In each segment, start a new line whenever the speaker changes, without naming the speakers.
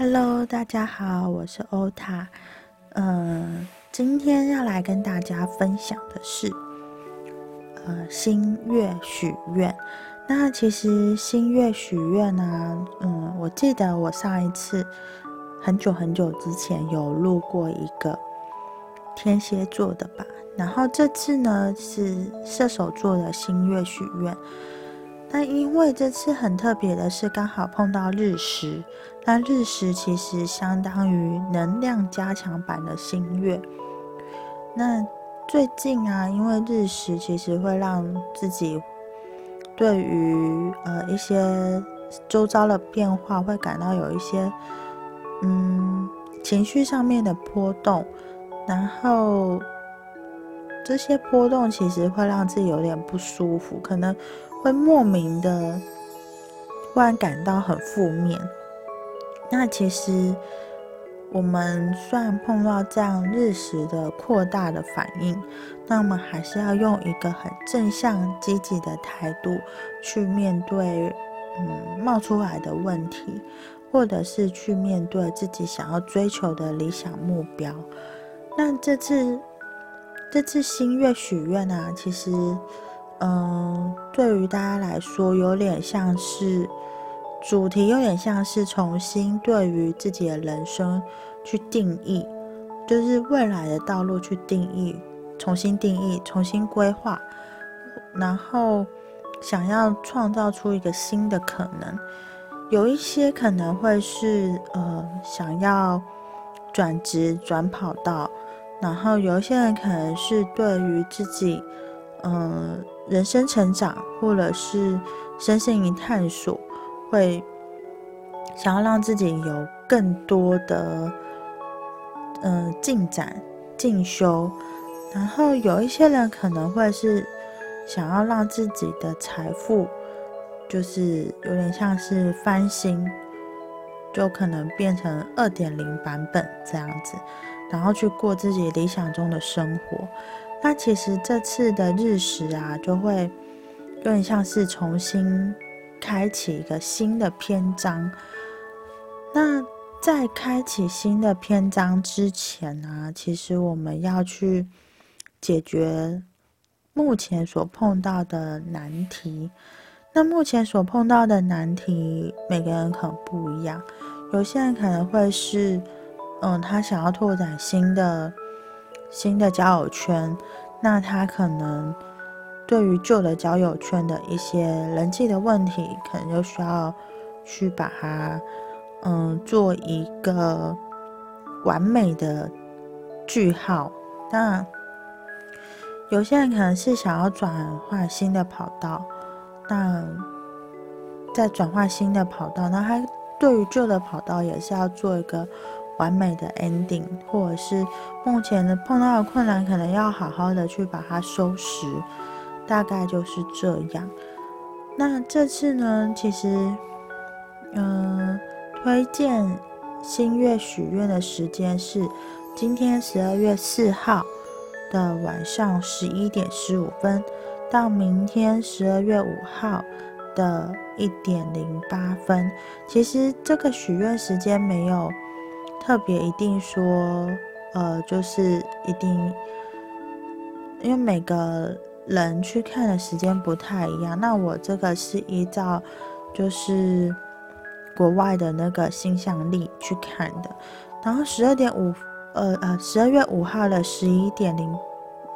Hello，大家好，我是欧塔。嗯，今天要来跟大家分享的是，呃，新月许愿。那其实新月许愿呢，嗯，我记得我上一次很久很久之前有录过一个天蝎座的吧，然后这次呢是射手座的新月许愿。那因为这次很特别的是，刚好碰到日食。那日食其实相当于能量加强版的新月。那最近啊，因为日食其实会让自己对于呃一些周遭的变化会感到有一些嗯情绪上面的波动，然后这些波动其实会让自己有点不舒服，可能。会莫名的突然感到很负面。那其实我们虽然碰到这样日食的扩大的反应，那我们还是要用一个很正向积极的态度去面对，嗯，冒出来的问题，或者是去面对自己想要追求的理想目标。那这次这次新月许愿啊，其实。嗯，对于大家来说，有点像是主题，有点像是重新对于自己的人生去定义，就是未来的道路去定义，重新定义，重新规划，然后想要创造出一个新的可能。有一些可能会是呃想要转职转跑道，然后有一些人可能是对于自己嗯。人生成长，或者是身心灵探索，会想要让自己有更多的嗯进展、进修。然后有一些人可能会是想要让自己的财富，就是有点像是翻新，就可能变成二点零版本这样子，然后去过自己理想中的生活。那其实这次的日食啊，就会有点像是重新开启一个新的篇章。那在开启新的篇章之前呢，其实我们要去解决目前所碰到的难题。那目前所碰到的难题，每个人可能不一样。有些人可能会是，嗯，他想要拓展新的。新的交友圈，那他可能对于旧的交友圈的一些人际的问题，可能就需要去把它，嗯，做一个完美的句号。那有些人可能是想要转换新的跑道，那在转换新的跑道，那他对于旧的跑道也是要做一个。完美的 ending，或者是目前的碰到的困难，可能要好好的去把它收拾，大概就是这样。那这次呢，其实，嗯，推荐新月许愿的时间是今天十二月四号的晚上十一点十五分，到明天十二月五号的一点零八分。其实这个许愿时间没有。特别一定说，呃，就是一定，因为每个人去看的时间不太一样。那我这个是依照就是国外的那个星象历去看的。然后十二点五，呃呃，十二月五号的十一点零，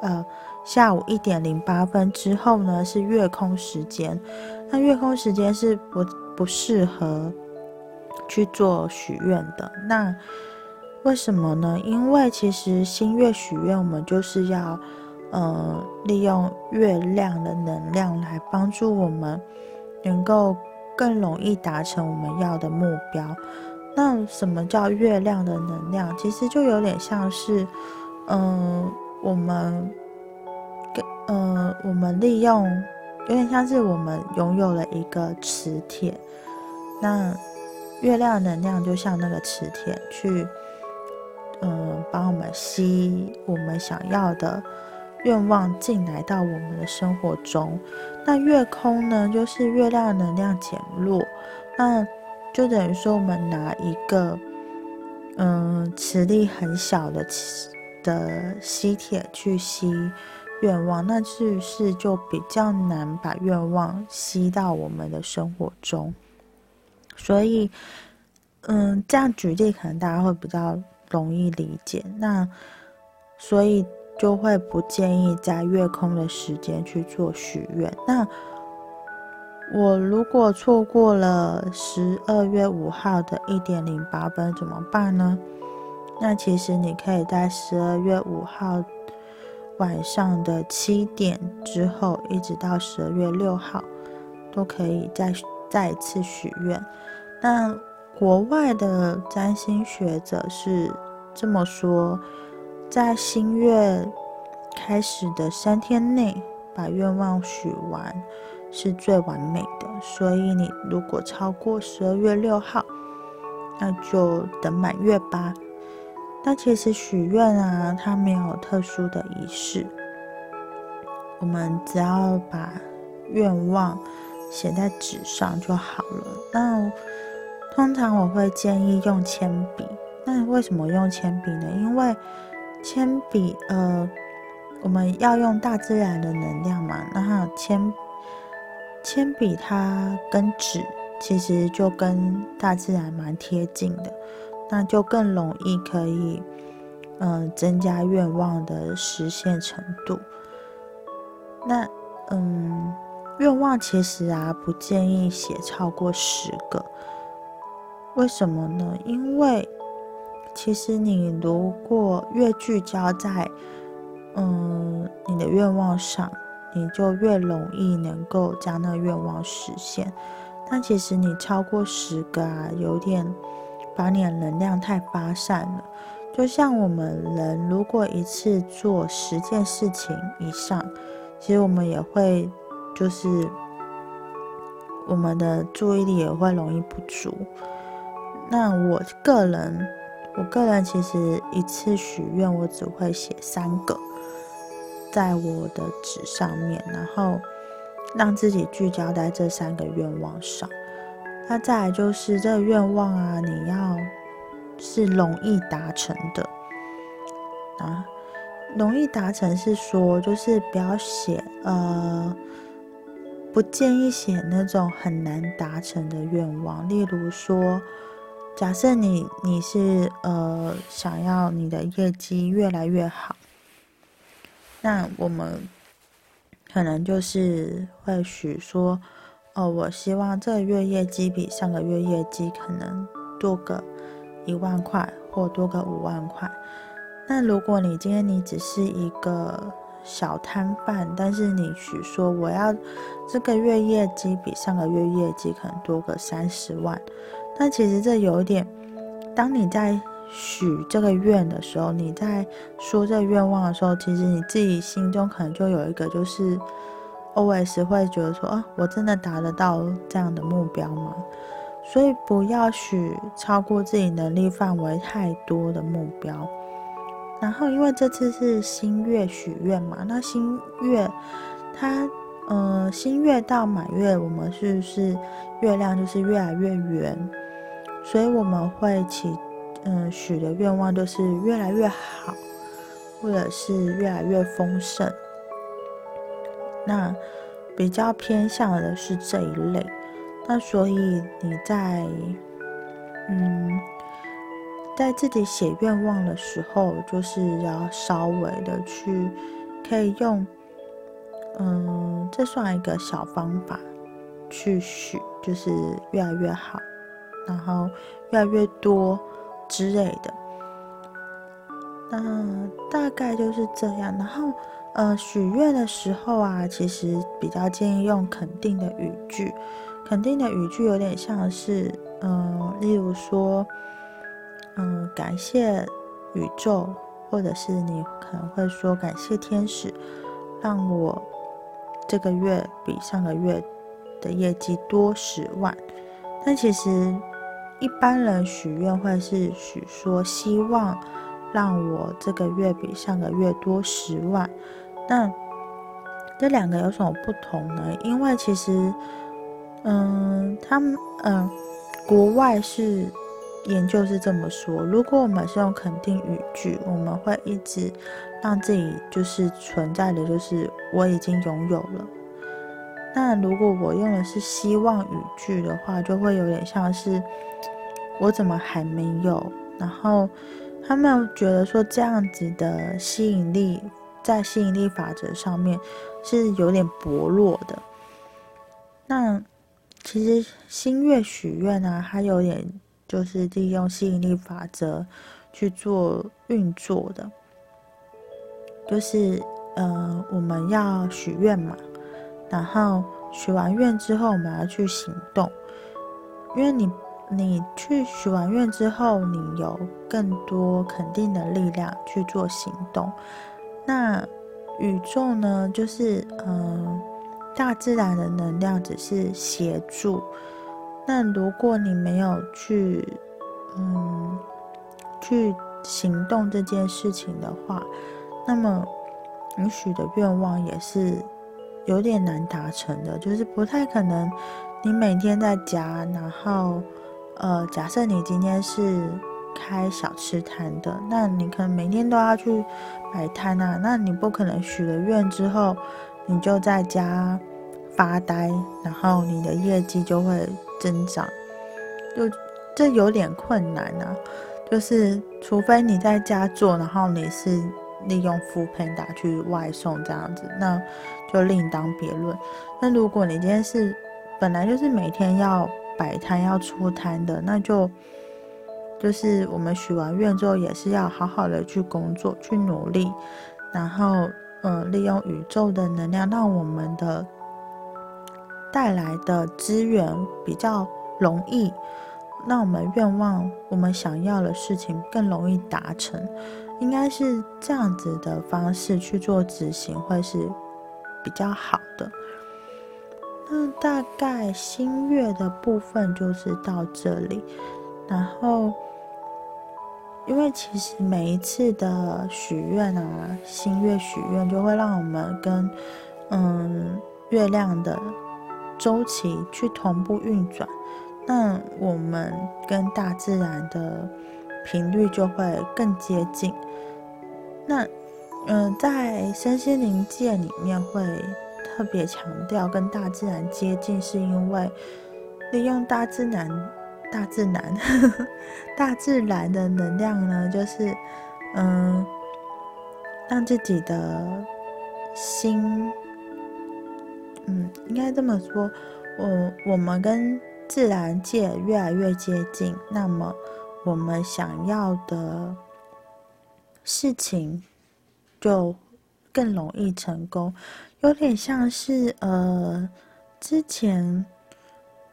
呃，下午一点零八分之后呢是月空时间。那月空时间是不不适合。去做许愿的那为什么呢？因为其实新月许愿，我们就是要呃利用月亮的能量来帮助我们，能够更容易达成我们要的目标。那什么叫月亮的能量？其实就有点像是，嗯，我们跟呃我们利用有点像是我们拥有了一个磁铁，那。月亮能量就像那个磁铁，去，嗯，帮我们吸我们想要的愿望进来到我们的生活中。那月空呢，就是月亮能量减弱，那就等于说我们拿一个嗯，磁力很小的的吸铁去吸愿望，那是不是就比较难把愿望吸到我们的生活中？所以，嗯，这样举例可能大家会比较容易理解。那所以就会不建议在月空的时间去做许愿。那我如果错过了十二月五号的一点零八分怎么办呢？那其实你可以在十二月五号晚上的七点之后，一直到十二月六号，都可以再再一次许愿。那国外的占星学者是这么说，在新月开始的三天内把愿望许完。是最完美的，所以你如果超过十二月六号，那就等满月吧。那其实许愿啊，它没有特殊的仪式，我们只要把愿望写在纸上就好了。那通常我会建议用铅笔。那为什么用铅笔呢？因为铅笔，呃，我们要用大自然的能量嘛，然后铅。铅笔它跟纸其实就跟大自然蛮贴近的，那就更容易可以，嗯，增加愿望的实现程度。那，嗯，愿望其实啊不建议写超过十个，为什么呢？因为其实你如果越聚焦在，嗯，你的愿望上。你就越容易能够将那愿望实现，但其实你超过十个啊，有点把你的能量太发散了。就像我们人如果一次做十件事情以上，其实我们也会就是我们的注意力也会容易不足。那我个人，我个人其实一次许愿我只会写三个。在我的纸上面，然后让自己聚焦在这三个愿望上。那再来就是这个愿望啊，你要是容易达成的啊，容易达成是说就是不要写呃，不建议写那种很难达成的愿望。例如说，假设你你是呃想要你的业绩越来越好。那我们可能就是会许说，哦，我希望这月业绩比上个月业绩可能多个一万块，或多个五万块。那如果你今天你只是一个小摊贩，但是你许说我要这个月业绩比上个月业绩可能多个三十万，那其实这有一点，当你在。许这个愿的时候，你在说这愿望的时候，其实你自己心中可能就有一个，就是 OS 会觉得说啊，我真的达得到这样的目标吗？所以不要许超过自己能力范围太多的目标。然后，因为这次是新月许愿嘛，那新月它，呃，新月到满月，我们是不是月亮就是越来越圆？所以我们会起。嗯，许的愿望就是越来越好，或者是越来越丰盛。那比较偏向的是这一类。那所以你在嗯，在自己写愿望的时候，就是要稍微的去可以用嗯，这算一个小方法去许，就是越来越好，然后越来越多。之类的，那大概就是这样。然后，呃，许愿的时候啊，其实比较建议用肯定的语句。肯定的语句有点像是，嗯，例如说，嗯，感谢宇宙，或者是你可能会说感谢天使，让我这个月比上个月的业绩多十万。但其实。一般人许愿会是许说希望让我这个月比上个月多十万，那这两个有什么不同呢？因为其实，嗯，他们，嗯，国外是研究是这么说：如果我们是用肯定语句，我们会一直让自己就是存在的，就是我已经拥有了。那如果我用的是希望语句的话，就会有点像是我怎么还没有？然后他们觉得说这样子的吸引力，在吸引力法则上面是有点薄弱的。那其实新月许愿呢，它有点就是利用吸引力法则去做运作的，就是呃我们要许愿嘛。然后许完愿之后，我们要去行动，因为你你去许完愿之后，你有更多肯定的力量去做行动。那宇宙呢，就是嗯，大自然的能量只是协助。那如果你没有去嗯去行动这件事情的话，那么你许的愿望也是。有点难达成的，就是不太可能。你每天在家，然后，呃，假设你今天是开小吃摊的，那你可能每天都要去摆摊啊。那你不可能许了愿之后，你就在家发呆，然后你的业绩就会增长，就这有点困难啊。就是除非你在家做，然后你是利用副配打去外送这样子，那。就另当别论。那如果你今天是本来就是每天要摆摊要出摊的，那就就是我们许完愿之后，也是要好好的去工作，去努力，然后嗯，利用宇宙的能量，让我们的带来的资源比较容易，让我们愿望我们想要的事情更容易达成。应该是这样子的方式去做执行，会是。比较好的，那大概新月的部分就是到这里。然后，因为其实每一次的许愿啊，新月许愿就会让我们跟嗯月亮的周期去同步运转，那我们跟大自然的频率就会更接近。那。嗯，在身心灵界里面会特别强调跟大自然接近，是因为利用大自然、大自然、大自然的能量呢，就是嗯，让自己的心，嗯，应该这么说，我我们跟自然界越来越接近，那么我们想要的事情。就更容易成功，有点像是呃，之前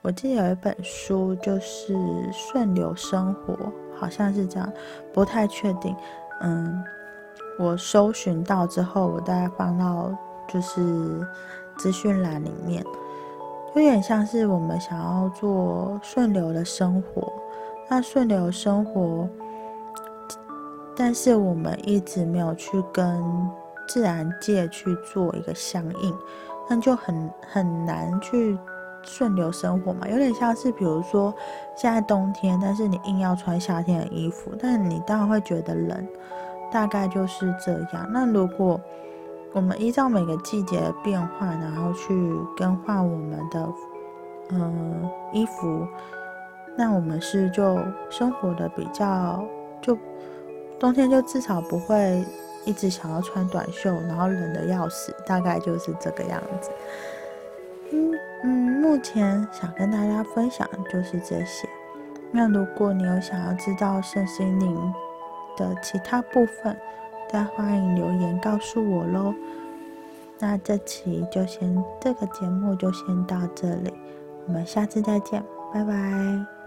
我记得有一本书，就是《顺流生活》，好像是这样，不太确定。嗯，我搜寻到之后，我大概放到就是资讯栏里面，有点像是我们想要做顺流的生活，那顺流生活。但是我们一直没有去跟自然界去做一个相应，那就很很难去顺流生活嘛。有点像是，比如说现在冬天，但是你硬要穿夏天的衣服，但你当然会觉得冷，大概就是这样。那如果我们依照每个季节的变化，然后去更换我们的嗯衣服，那我们是就生活的比较就。冬天就至少不会一直想要穿短袖，然后冷的要死，大概就是这个样子。嗯嗯，目前想跟大家分享的就是这些。那如果你有想要知道圣心灵的其他部分，再欢迎留言告诉我喽。那这期就先这个节目就先到这里，我们下次再见，拜拜。